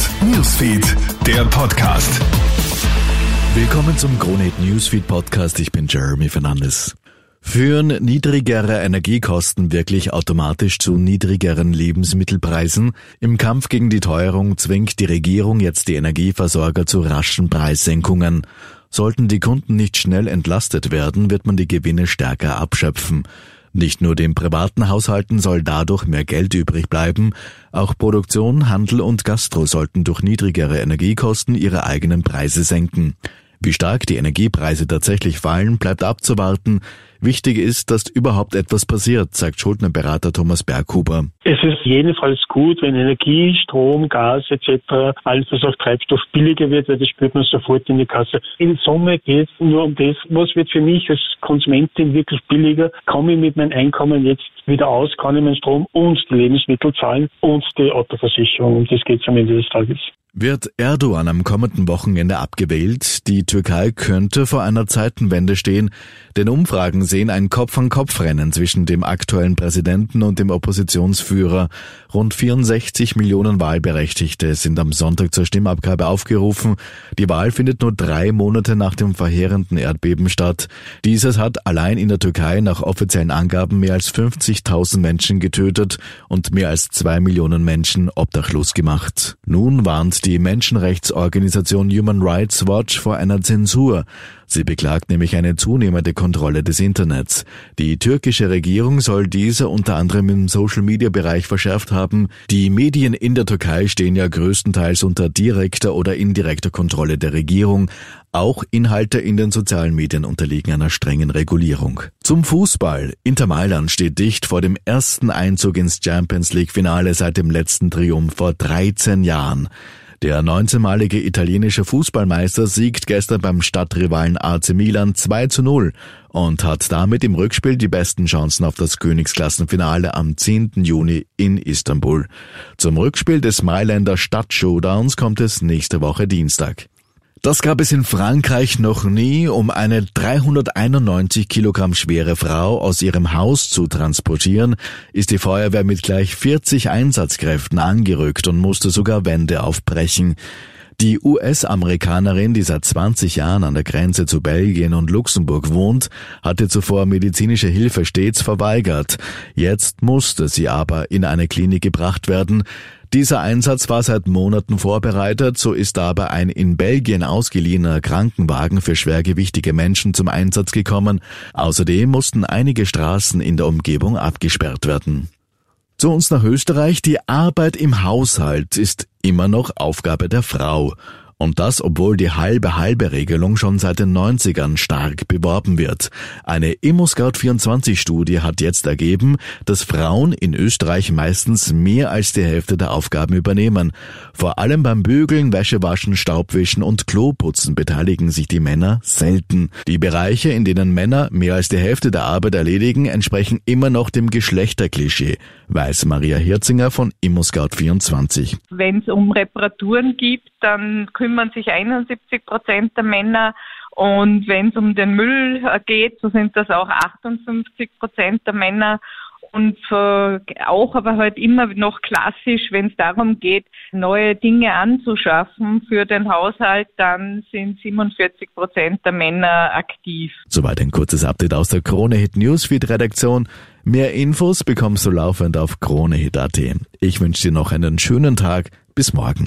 Newsfeed, der Podcast. Willkommen zum Kronehit Newsfeed Podcast. Ich bin Jeremy Fernandes. Führen niedrigere Energiekosten wirklich automatisch zu niedrigeren Lebensmittelpreisen? Im Kampf gegen die Teuerung zwingt die Regierung jetzt die Energieversorger zu raschen Preissenkungen. Sollten die Kunden nicht schnell entlastet werden, wird man die Gewinne stärker abschöpfen. Nicht nur den privaten Haushalten soll dadurch mehr Geld übrig bleiben, auch Produktion, Handel und Gastro sollten durch niedrigere Energiekosten ihre eigenen Preise senken. Wie stark die Energiepreise tatsächlich fallen, bleibt abzuwarten. Wichtig ist, dass überhaupt etwas passiert, sagt Schuldnerberater Thomas Berghuber. Es ist jedenfalls gut, wenn Energie, Strom, Gas etc., alles was auch Treibstoff billiger wird, weil das spürt man sofort in die Kasse. In Summe geht es nur um das, was wird für mich als Konsumentin wirklich billiger? Komme ich mit meinem Einkommen jetzt wieder aus? Kann ich meinen Strom und die Lebensmittel zahlen und die Autoversicherung? Um das geht es am Ende des Tages. Wird Erdogan am kommenden Wochenende abgewählt, die Türkei könnte vor einer Zeitenwende stehen, denn Umfragen sehen ein Kopf-an-Kopf-Rennen zwischen dem aktuellen Präsidenten und dem Oppositionsführer. Rund 64 Millionen Wahlberechtigte sind am Sonntag zur Stimmabgabe aufgerufen. Die Wahl findet nur drei Monate nach dem verheerenden Erdbeben statt. Dieses hat allein in der Türkei nach offiziellen Angaben mehr als 50.000 Menschen getötet und mehr als zwei Millionen Menschen obdachlos gemacht. Nun warnt die Menschenrechtsorganisation Human Rights Watch vor einer Zensur. Sie beklagt nämlich eine zunehmende Kontrolle des Internets. Die türkische Regierung soll diese unter anderem im Social-Media-Bereich verschärft haben. Die Medien in der Türkei stehen ja größtenteils unter direkter oder indirekter Kontrolle der Regierung. Auch Inhalte in den sozialen Medien unterliegen einer strengen Regulierung. Zum Fußball. Inter Mailand steht dicht vor dem ersten Einzug ins Champions League Finale seit dem letzten Triumph vor 13 Jahren. Der 19-malige italienische Fußballmeister siegt gestern beim Stadtrivalen AC Milan 2 zu 0 und hat damit im Rückspiel die besten Chancen auf das Königsklassenfinale am 10. Juni in Istanbul. Zum Rückspiel des Mailänder Stadtshowdowns kommt es nächste Woche Dienstag. Das gab es in Frankreich noch nie, um eine 391 Kilogramm schwere Frau aus ihrem Haus zu transportieren, ist die Feuerwehr mit gleich 40 Einsatzkräften angerückt und musste sogar Wände aufbrechen. Die US-Amerikanerin, die seit 20 Jahren an der Grenze zu Belgien und Luxemburg wohnt, hatte zuvor medizinische Hilfe stets verweigert. Jetzt musste sie aber in eine Klinik gebracht werden. Dieser Einsatz war seit Monaten vorbereitet, so ist aber ein in Belgien ausgeliehener Krankenwagen für schwergewichtige Menschen zum Einsatz gekommen. Außerdem mussten einige Straßen in der Umgebung abgesperrt werden. Zu uns nach Österreich. Die Arbeit im Haushalt ist immer noch Aufgabe der Frau. Und das, obwohl die halbe-halbe-Regelung schon seit den 90ern stark beworben wird. Eine ImmoScout24-Studie hat jetzt ergeben, dass Frauen in Österreich meistens mehr als die Hälfte der Aufgaben übernehmen. Vor allem beim Bügeln, Wäschewaschen, Staubwischen und Kloputzen beteiligen sich die Männer selten. Die Bereiche, in denen Männer mehr als die Hälfte der Arbeit erledigen, entsprechen immer noch dem Geschlechterklischee, weiß Maria Hirzinger von ImmoScout24. Wenn es um Reparaturen gibt, dann sich 71 Prozent der Männer. Und wenn es um den Müll geht, so sind das auch 58 Prozent der Männer. Und äh, auch aber halt immer noch klassisch, wenn es darum geht, neue Dinge anzuschaffen für den Haushalt, dann sind 47 Prozent der Männer aktiv. Soweit ein kurzes Update aus der Krone Hit Newsfeed Redaktion. Mehr Infos bekommst du laufend auf kronehit.at. Ich wünsche dir noch einen schönen Tag. Bis morgen.